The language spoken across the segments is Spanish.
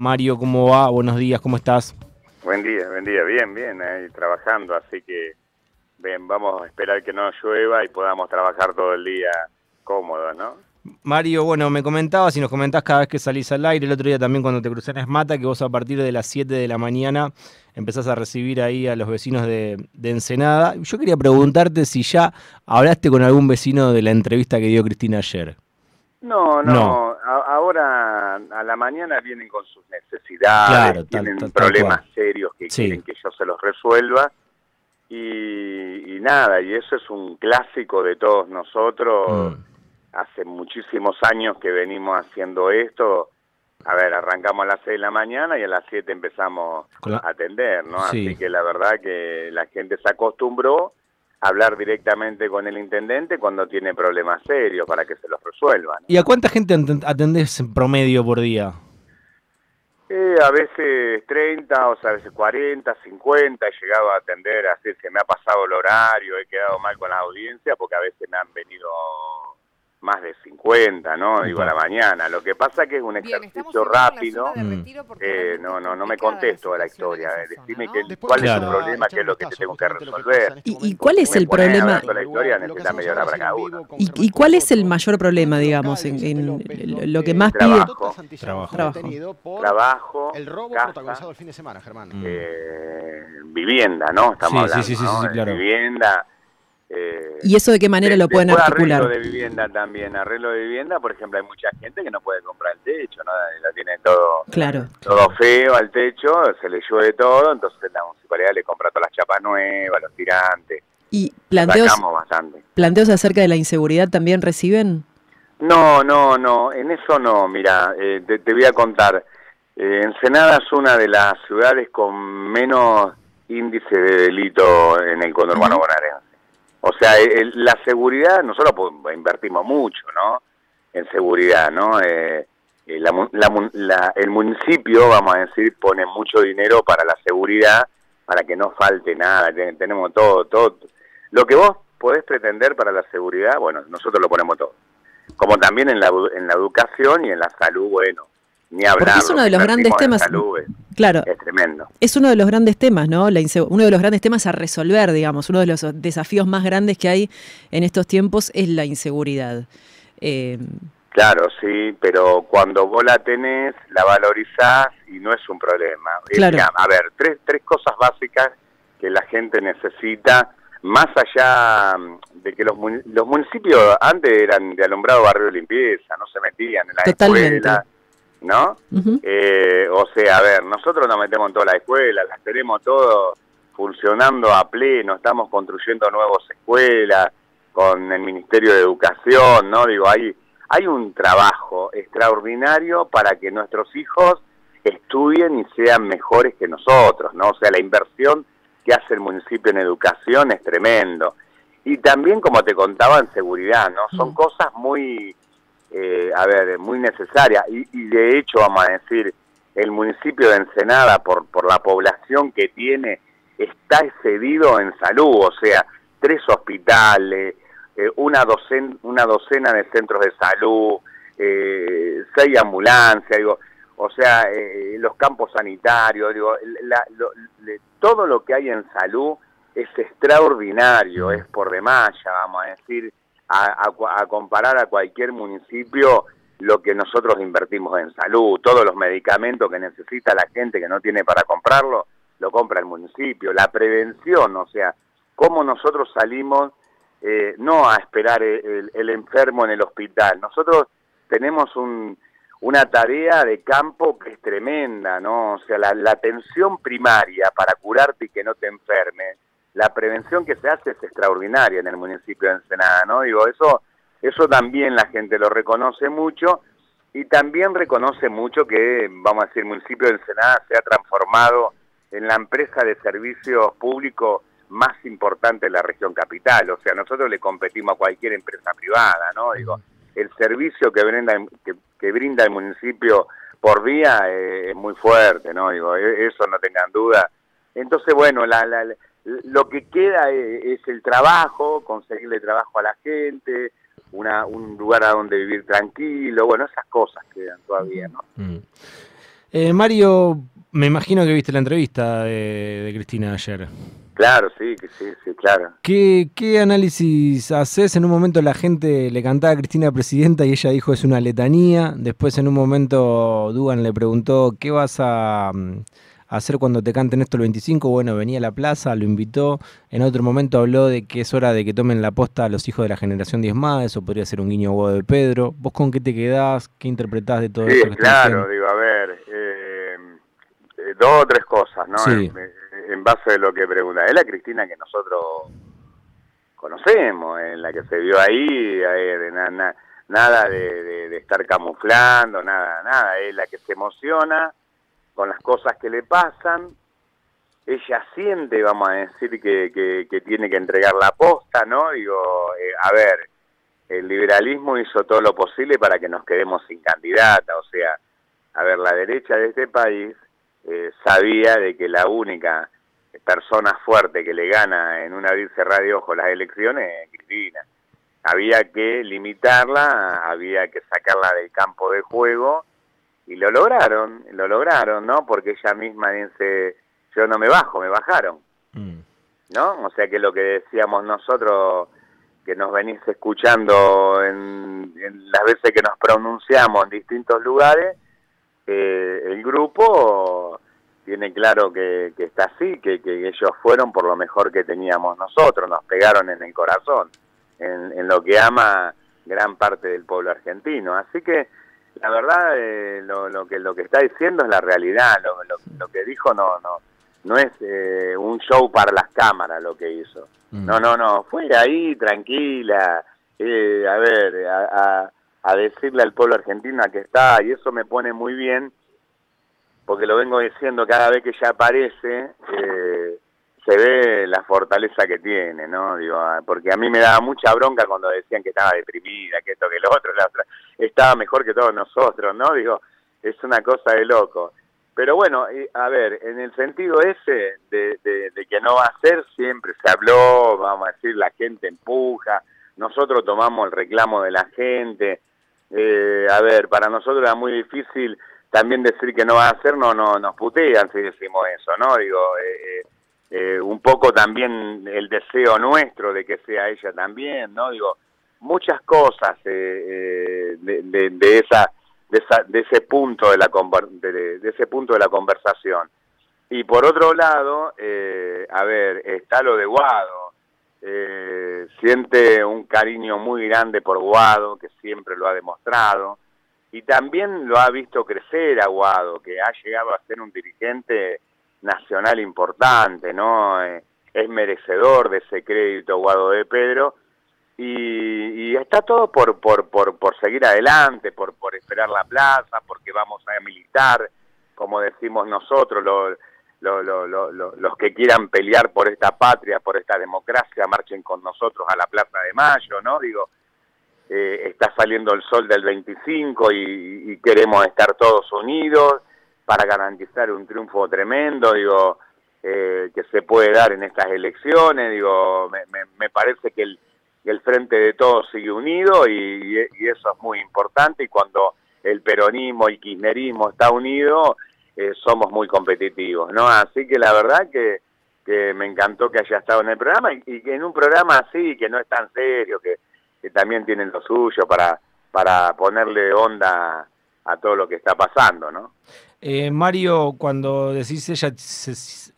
Mario, ¿cómo va? Buenos días, ¿cómo estás? Buen día, buen día, bien, bien, ahí trabajando, así que bien, vamos a esperar que no llueva y podamos trabajar todo el día cómodo, ¿no? Mario, bueno, me comentabas y nos comentás cada vez que salís al aire, el otro día también cuando te crucé en Esmata, que vos a partir de las 7 de la mañana empezás a recibir ahí a los vecinos de, de Ensenada. Yo quería preguntarte si ya hablaste con algún vecino de la entrevista que dio Cristina ayer. No, no, No. A- ahora a la mañana vienen con sus necesidades, Claro, tal- tienen tal- problemas serios que Sí. quieren que yo se los resuelva y, y nada, y eso es un clásico de todos nosotros. Mm. Hace muchísimos años que venimos haciendo esto. A ver, arrancamos a las 6 de la mañana y a las 7 empezamos a atender, ¿no? Sí. Así que la verdad que la gente se acostumbró hablar directamente con el intendente cuando tiene problemas serios para que se los resuelvan. ¿Y a cuánta gente aten- atendés en promedio por día? Eh, a veces 30, o sea, a veces 40, 50, he llegado a atender, así se me ha pasado el horario, he quedado mal con la audiencia porque a veces me han venido más de 50, ¿no? Digo, a la mañana. Lo que pasa que es un Bien, ejercicio rápido. Mm. Eh, no, es no, no me contesto a la historia. eh, zona, Decime ¿no? que- Después cuál es el problema, qué es lo que te tengo que resolver. ¿Y- y cuál es el problema? la historia, necesita media hora para cada uno. ¿Y, y cuál es el mayor problema, digamos, en, en lo que más pide? Trabajo. Trabajo. Trabajo, El robo protagonizado el fin de semana, Germán. Eh, vivienda, ¿no? Estamos hablando, sí, sí, ¿no? sí, De claro. Vivienda. Eh, ¿Y eso de qué manera lo pueden articular? Arreglo de vivienda también, arreglo de vivienda, por ejemplo, hay mucha gente que no puede comprar el techo, ¿no? La tiene todo Claro. todo feo al techo, se le llueve todo, entonces la municipalidad le compra todas las chapas nuevas, los tirantes, ¿Y planteos, bastante. planteos acerca de la inseguridad también reciben? No, no, no, en eso no, mira, eh, te, te voy a contar. Eh, Ensenada es una de las ciudades con menos índice de delito en el conurbano Ujú. bonaerense. O sea, el- la seguridad, nosotros pues, invertimos mucho, ¿no? En seguridad, ¿no? Eh, eh, la la la- el municipio, vamos a decir, pone mucho dinero para la seguridad, para que no falte nada, Ten- tenemos todo, todo. Lo que vos podés pretender para la seguridad, bueno, nosotros lo ponemos todo como también en la, en la educación y en la salud, bueno, ni hablar. Porque es uno de los grandes temas. salud Claro, es tremendo. es uno de los grandes temas, ¿no? La uno de los grandes temas a resolver, digamos, uno de los desafíos más grandes que hay en estos tiempos es la inseguridad. Eh, Claro, sí, pero cuando vos la tenés, la valorizás y no es un problema. Claro. a ver, tres, tres cosas básicas que la gente necesita, más allá mm, de que los, los municipios antes eran de alumbrado, barrio de limpieza, no se metían en la Totalmente. escuela, ¿no? Eh, o sea, a ver, nosotros nos metemos en todas las escuelas, las tenemos todo funcionando a pleno, estamos construyendo nuevas escuelas con el Ministerio de Educación, ¿no? Digo, hay, hay un trabajo extraordinario para que nuestros hijos estudien y sean mejores que nosotros, ¿no? O sea, la inversión que hace el municipio en educación es tremendo. Y también, como te contaba, en seguridad, ¿no? Son Mm. cosas muy, eh, a ver, muy necesarias. Y, y de hecho, vamos a decir, el municipio de Ensenada, por, por la población que tiene, está excedido en salud, o sea, tres hospitales, eh, una, docen, una docena de centros de salud, eh, seis ambulancias, digo, o sea, eh, los campos sanitarios, digo, la- lo- todo lo que hay en salud es extraordinario, es por demás, ya vamos a decir, a, a comparar a cualquier municipio lo que nosotros invertimos en salud, todos los medicamentos que necesita la gente que no tiene para comprarlo, lo compra el municipio, la prevención, o sea, cómo nosotros salimos eh, no a esperar el enfermo en el hospital, nosotros tenemos un, una tarea de campo que es tremenda, ¿no? O sea, la, la atención primaria para curarte y que no te enfermes, la prevención que se hace es extraordinaria en el municipio de Ensenada, ¿no? Digo, eso, eso también la gente lo reconoce mucho y también reconoce mucho que, vamos a decir, el municipio de Ensenada se ha transformado en la empresa de servicios públicos más importante de la región capital. O sea, nosotros le competimos a cualquier empresa privada, ¿no? Digo, el servicio que brinda, que, que brinda el municipio por día eh, es muy fuerte, ¿no? Digo, e- eso no tengan duda. Entonces, bueno, la- la- lo que queda es, es el trabajo, conseguirle trabajo a la gente, una, un lugar a donde vivir tranquilo, bueno, esas cosas quedan todavía, ¿no? Mm. Eh, Mario, me imagino que viste la entrevista de, Cristina ayer. Claro, sí, sí, sí, claro. ¿Qué, ¿Qué, análisis haces? En un momento la gente le cantaba a Cristina presidenta y ella dijo es una letanía. Después en un momento Dugan le preguntó ¿qué vas a, mm, hacer cuando te canten esto el 25? Bueno, venía a la plaza, lo invitó. En otro momento habló de que es hora de que tomen la posta a los hijos de la generación diezmada. Eso podría ser un guiño huevo de Pedro. ¿Vos con qué te quedás? ¿Qué interpretás de todo sí, eso? claro, digo, a ver, eh, eh, dos o tres cosas, ¿no? En, base a lo que pregunta. Es la Cristina que nosotros conocemos, en la que se vio ahí, nada de, de, estar camuflando, nada, nada, es la que se emociona con las cosas que le pasan, ella siente, vamos a decir, que, que, tiene que entregar la posta, ¿no? Digo, eh, a ver, el liberalismo hizo todo lo posible para que nos quedemos sin candidata, o sea, a ver, la derecha de este país eh, sabía de que la única persona fuerte que le gana en un abrir cerrar de las elecciones es Cristina. Había que limitarla, había que sacarla del campo de juego y lo lograron, lo lograron, ¿no? Porque ella misma dice, yo no me bajo, me bajaron, mm. ¿no? O sea que lo que decíamos nosotros, que nos venís escuchando en, las veces que nos pronunciamos en distintos lugares, eh, el grupo tiene claro que, está así, que, que, ellos fueron por lo mejor que teníamos nosotros, nos pegaron en el corazón, en, en lo que ama gran parte del pueblo argentino. Así que la verdad eh, lo, lo, que lo que está diciendo es la realidad lo, lo, que dijo no no no es eh, un show para las cámaras lo que hizo mm. no no no fue ahí tranquila eh, a ver a, a, decirle al pueblo argentino que está y eso me pone muy bien porque lo vengo diciendo cada vez que ella aparece eh, se ve la fortaleza que tiene, ¿no? Digo, ah, porque a mí me daba mucha bronca cuando decían que estaba deprimida, que esto, que lo otro, la otra. Estaba mejor que todos nosotros, ¿no? Digo, es una cosa de loco. Pero bueno, a ver, en el sentido ese de, de, que no va a ser, siempre se habló, vamos a decir, la gente empuja, nosotros tomamos el reclamo de la gente. Eh, a ver, para nosotros era muy difícil también decir que no va a ser, no, no nos putean si decimos eso, ¿no? Digo, eh, eh eh, un poco también el deseo nuestro de que sea ella también, ¿no? Digo, muchas cosas eh, eh, de, de, esa, de, esa, de ese punto de la de, ese punto de la conversación. Y por otro lado, a ver, está lo de Guado. siente un cariño muy grande por Guado, que siempre lo ha demostrado, y también lo ha visto crecer a Guado, que ha llegado a ser un dirigente nacional importante, ¿no? Eh, es merecedor de ese crédito Guado de Pedro y, está todo por, por, por, por seguir adelante, por, por esperar la plaza, porque vamos a militar, como decimos nosotros, los que quieran pelear por esta patria, por esta democracia, marchen con nosotros a la Plaza de Mayo, ¿no? Digo, eh, está saliendo el sol del 25 y queremos estar todos unidos para garantizar un triunfo tremendo, digo, eh, que se puede dar en estas elecciones, digo, me, parece que el, el, Frente de Todos sigue unido y, eso es muy importante y cuando el peronismo y kirchnerismo está unido, eh, somos muy competitivos, ¿no? Así que la verdad que, que me encantó que haya estado en el programa y, que en un programa así, que no es tan serio, que, que también tienen lo suyo para, para ponerle onda a todo lo que está pasando, ¿no? Eh, Mario, cuando decís ella,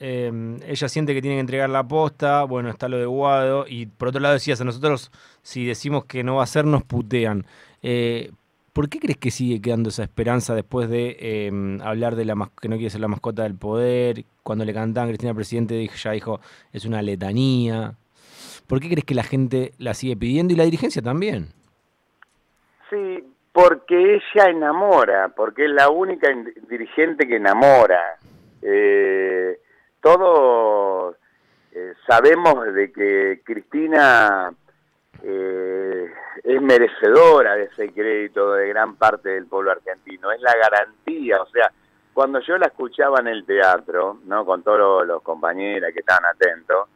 em, ella siente que tiene que entregar la posta, bueno, está lo de Guado, y por otro lado decías, a nosotros si decimos que no va a ser, nos putean. Eh, ¿Por qué crees que sigue quedando esa esperanza después de em, hablar de la que no quiere ser la mascota del poder? Cuando le cantaban Cristina Presidente, ya dijo, es una letanía. ¿Por qué crees que la gente la sigue pidiendo y la dirigencia también? Sí, porque ella enamora, porque es la única dirigente que enamora. Eh, todos eh, sabemos de que Cristina eh, es merecedora de ese crédito de gran parte del pueblo argentino, es la garantía, o sea, cuando yo la escuchaba en el teatro, ¿no? con todos los compañeros que estaban atentos,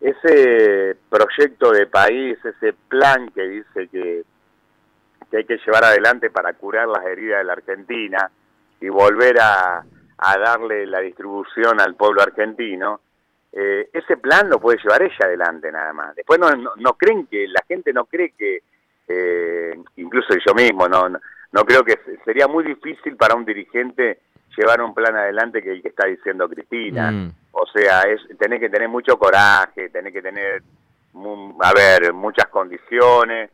ese proyecto de país, ese plan que dice que que hay que llevar adelante para curar las heridas de la Argentina, y volver a, a darle la distribución al pueblo argentino, eh, ese plan lo puede llevar ella adelante nada más. Después no, no, creen que, la gente no cree que, eh, incluso yo mismo, no, no, creo que sería muy difícil para un dirigente llevar un plan adelante que el que está diciendo Cristina. Mm. O sea, es tenés que tener mucho coraje, tenés que tener, a ver, muchas condiciones.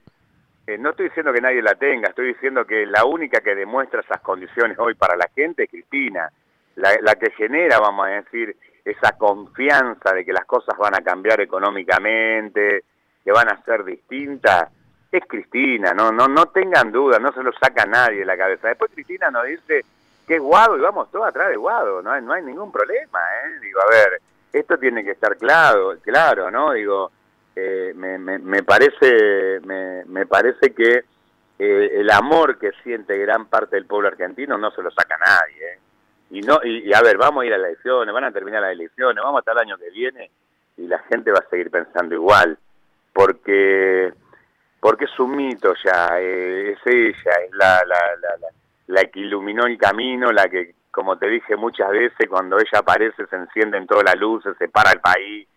Eh, no estoy diciendo que nadie la tenga, estoy diciendo que la única que demuestra esas condiciones hoy para la gente es Cristina. La, que genera, vamos a decir, esa confianza de que las cosas van a cambiar económicamente, que van a ser distintas, es Cristina, no, no, no tengan duda, no se lo saca nadie de la cabeza. Después Cristina nos dice que es Guado y vamos todos atrás de Guado, no hay, no hay ningún problema, ¿eh? Digo, a ver, esto tiene que estar claro, claro, ¿no? Digo, eh, me, me, parece, me, me parece que eh, el amor que siente gran parte del pueblo argentino no se lo saca nadie, ¿eh? y no y, a ver, vamos a ir a las elecciones, van a terminar las elecciones, vamos hasta el año que viene y la gente va a seguir pensando igual, porque porque es un mito ya, eh, es ella, es la, la, la, la, que iluminó el camino, la que, como te dije muchas veces, cuando ella aparece se encienden todas las luces, se para el país,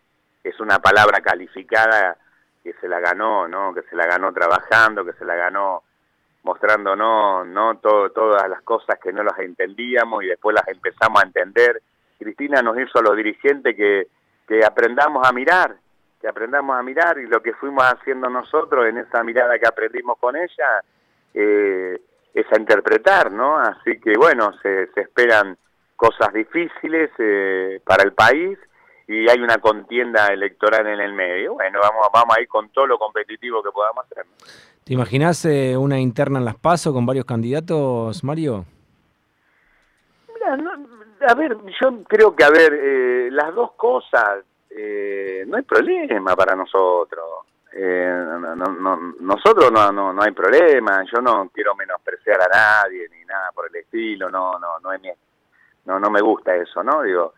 es una palabra calificada que se la ganó, ¿no? Que se la ganó trabajando, que se la ganó mostrándonos no todo, todas las cosas que no las entendíamos y después las empezamos a entender. Cristina nos hizo a los dirigentes que, que aprendamos a mirar, que aprendamos a mirar y lo que fuimos haciendo nosotros en esa mirada que aprendimos con ella eh, es a interpretar, ¿no? Así que bueno, se, se esperan cosas difíciles eh, para el país y hay una contienda electoral en el medio. Bueno, vamos, vamos a ir con todo lo competitivo que podamos hacer. ¿Te imaginas eh, una interna en las PASO con varios candidatos, Mario? A ver, yo creo que, a ver, eh, las dos cosas, eh, no hay problema para nosotros. nosotros no, no, no hay problema, yo no quiero menospreciar a nadie ni nada por el estilo, no, no, no es no, no me gusta eso, ¿no? Digo,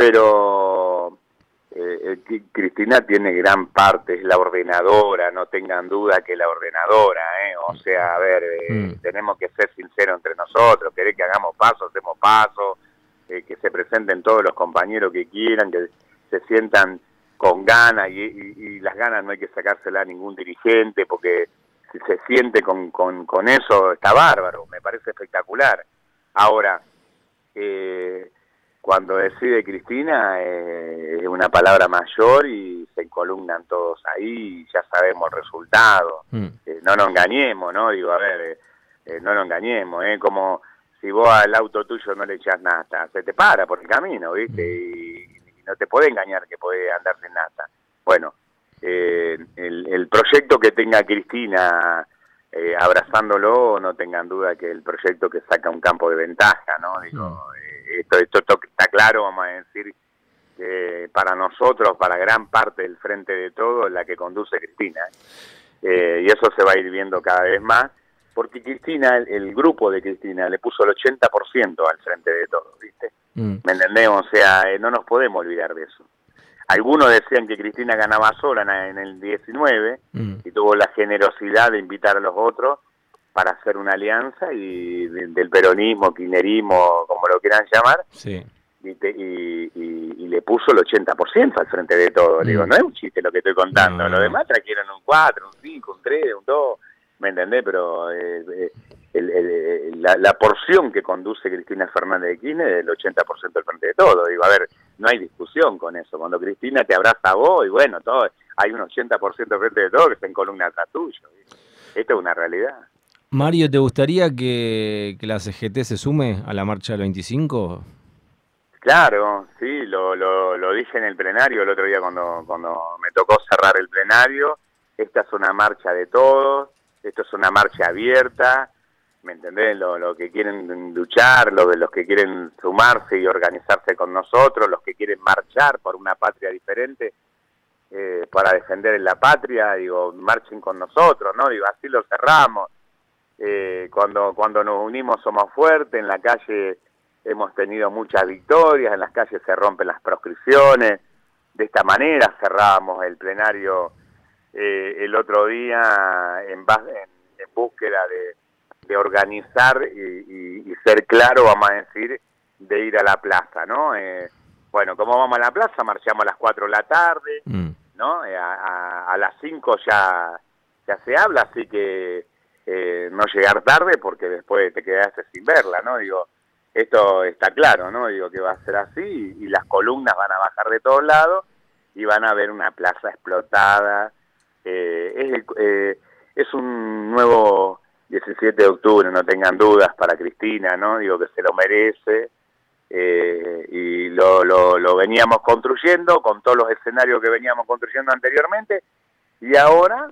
pero eh, eh Cristina tiene gran parte, es la ordenadora, no tengan duda que la ordenadora, ¿eh? o sea, a ver, eh, mm. tenemos que ser sinceros entre nosotros, querer que hagamos paso, hacemos paso, eh, que se presenten todos los compañeros que quieran, que se sientan con ganas y, las ganas no hay que sacársela a ningún dirigente porque si se siente con, con, con eso está bárbaro, me parece espectacular. Ahora, eh, cuando decide Cristina eh, es una palabra mayor y se columnan todos ahí y ya sabemos el resultado. Mm. Eh, no nos engañemos, ¿no? Digo, a ver, eh, no nos engañemos, ¿eh? Como si vos al auto tuyo no le echas nata, se te para por el camino, ¿viste? Mm. Y, no te puede engañar que puede andar sin nata. Bueno, el, el, proyecto que tenga Cristina abrazándolo, no tengan duda que el proyecto que saca un campo de ventaja, ¿no? Digo, esto, esto, está claro, vamos a decir, que para nosotros, para gran parte del frente de todo, la que conduce Cristina. Eh, y eso se va a ir viendo cada vez más, porque Cristina, el, grupo de Cristina, le puso el 80% al frente de todo, ¿viste? Mm. ¿Me entendemos? O sea, eh, no nos podemos olvidar de eso. Algunos decían que Cristina ganaba sola en el 19 mm. y tuvo la generosidad de invitar a los otros para hacer una alianza y del peronismo, kirchnerismo, como lo quieran llamar, sí. y, y, le puso el 80% al frente de todo. Digo, mm. no es un chiste lo que estoy contando, lo demás trajeron un 4, un 5, un 3, un 2, ¿me entendés? Pero eh, eh, la, porción que conduce Cristina Fernández de Kirchner es el 80% al frente de todo. Digo, a ver, no hay discusión con eso. Cuando Cristina te abraza a vos, y bueno, todo hay un 80% al frente de todo que está en columna atrás tuyo. Esto es una realidad. Mario, ¿te gustaría que, la CGT se sume a la marcha del 25? Claro, sí, lo, lo, dije en el plenario el otro día cuando, cuando me tocó cerrar el plenario. Esta es una marcha de todos, esto es una marcha abierta, ¿me entendés? Lo, lo que quieren luchar, lo, los que quieren sumarse y organizarse con nosotros, los que quieren marchar por una patria diferente eh, para defender la patria, digo, marchen con nosotros, ¿no? Digo, así lo cerramos eh, cuando, cuando nos unimos somos fuertes, en la calle hemos tenido muchas victorias, en las calles se rompen las proscripciones, de esta manera cerramos el plenario eh, el otro día en, en, búsqueda de, de organizar y, ser claro, vamos a decir, de ir a la plaza, ¿no? Eh, bueno, ¿cómo vamos a la plaza? Marchamos a las 4 de la tarde, mm. ¿no? Eh, a, las 5 ya, ya se habla, así que eh, no llegar tarde porque después te quedaste sin verla, ¿no? Digo, esto está claro, ¿no? Digo que va a ser así y, las columnas van a bajar de todos lados y van a ver una plaza explotada. es, es un nuevo 17 de octubre, no tengan dudas para Cristina, ¿no? Digo que se lo merece. Eh, y lo, lo, veníamos construyendo con todos los escenarios que veníamos construyendo anteriormente y ahora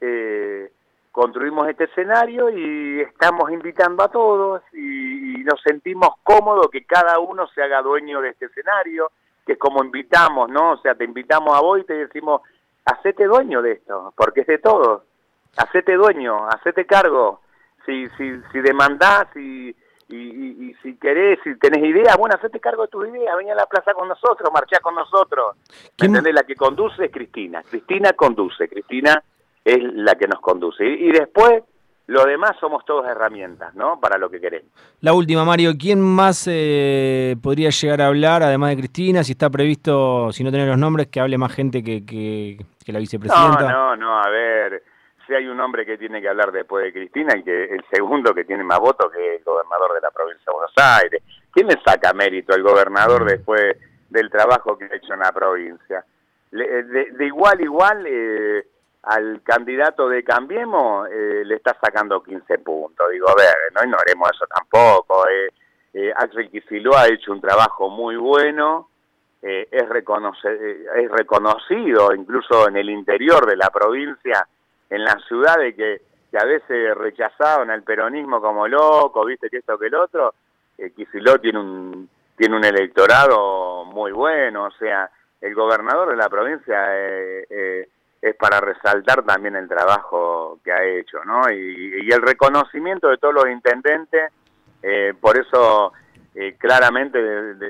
eh, construimos este escenario y estamos invitando a todos y, nos sentimos cómodos que cada uno se haga dueño de este escenario, que es como invitamos, ¿no? O sea, te invitamos a vos y te decimos, hacete dueño de esto, porque es de todos, hacete dueño, hacete cargo, si, si, si demandás y, y, si querés, si tenés ideas, bueno, hacete cargo de tus ideas, ven a la plaza con nosotros, marchá con nosotros. ¿Entendés? La que conduce es Cristina. Cristina conduce, Cristina es la que nos conduce. Y, después, lo demás somos todas herramientas, ¿no? Para lo que queremos. La última, Mario, ¿quién más eh, podría llegar a hablar, además de Cristina? Si está previsto, si no tenés los nombres, que hable más gente que, que, que la vicepresidenta. No, no, no, a ver si hay un hombre que tiene que hablar después de Cristina y que el segundo que tiene más votos que el gobernador de la provincia de Buenos Aires. ¿Quién le saca mérito al gobernador mm. después del trabajo que ha hecho en la provincia? de, igual igual eh, al candidato de Cambiemos eh, le está sacando 15 puntos. Digo, a ver, no ignoremos eso tampoco. Eh. eh Axel Kicilloa ha hecho un trabajo muy bueno. es, es reconocido incluso en el interior de la provincia en la ciudad de que, a veces rechazaban al peronismo como loco, viste que esto que el otro, eh, tiene un, tiene un electorado muy bueno, o sea, el gobernador de la provincia eh, eh, es para resaltar también el trabajo que ha hecho, ¿no? Y, el reconocimiento de todos los intendentes, eh, por eso claramente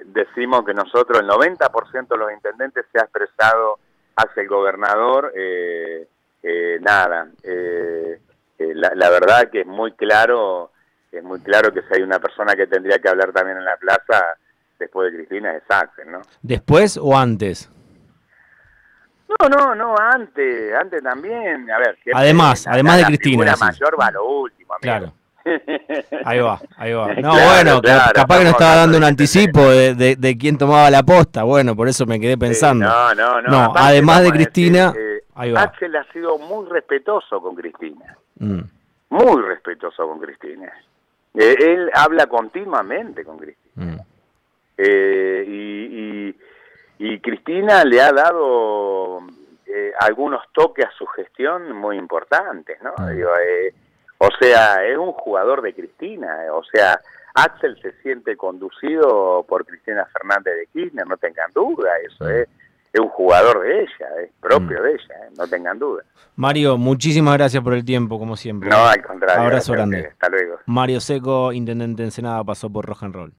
decimos que nosotros, el 90% de los intendentes se ha expresado hacia el gobernador, eh, eh, nada, eh, eh, la, verdad que es muy claro, es muy claro que si hay una persona que tendría que hablar también en la plaza después de Cristina es Axel, ¿no? ¿Después o antes? No, no, no, antes, antes también, a ver. Además, además de Cristina. La mayor va lo último, Claro. Ahí va, ahí va. No, bueno, capaz que no estaba dando un anticipo de, de, quién tomaba la posta. Bueno, por eso me quedé pensando. no, no, no. No, además de Cristina. Axel ha sido muy respetuoso con Cristina. Mm. Muy respetuoso con Cristina. Eh, él habla continuamente con Cristina. Mm. Eh, y, Cristina le ha dado eh, algunos toques a su gestión muy importantes, ¿no? Mm. o sea, es un jugador de Cristina. O sea, Axel se siente conducido por Cristina Fernández de Kirchner, no tengan duda, eso es es un jugador de ella, es propio mm. de ella, ¿eh? no tengan duda. Mario, muchísimas gracias por el tiempo, como siempre. No, al contrario. Abrazo grande. Hasta luego. Mario Seco, intendente de Ensenada, pasó por Rock and Roll.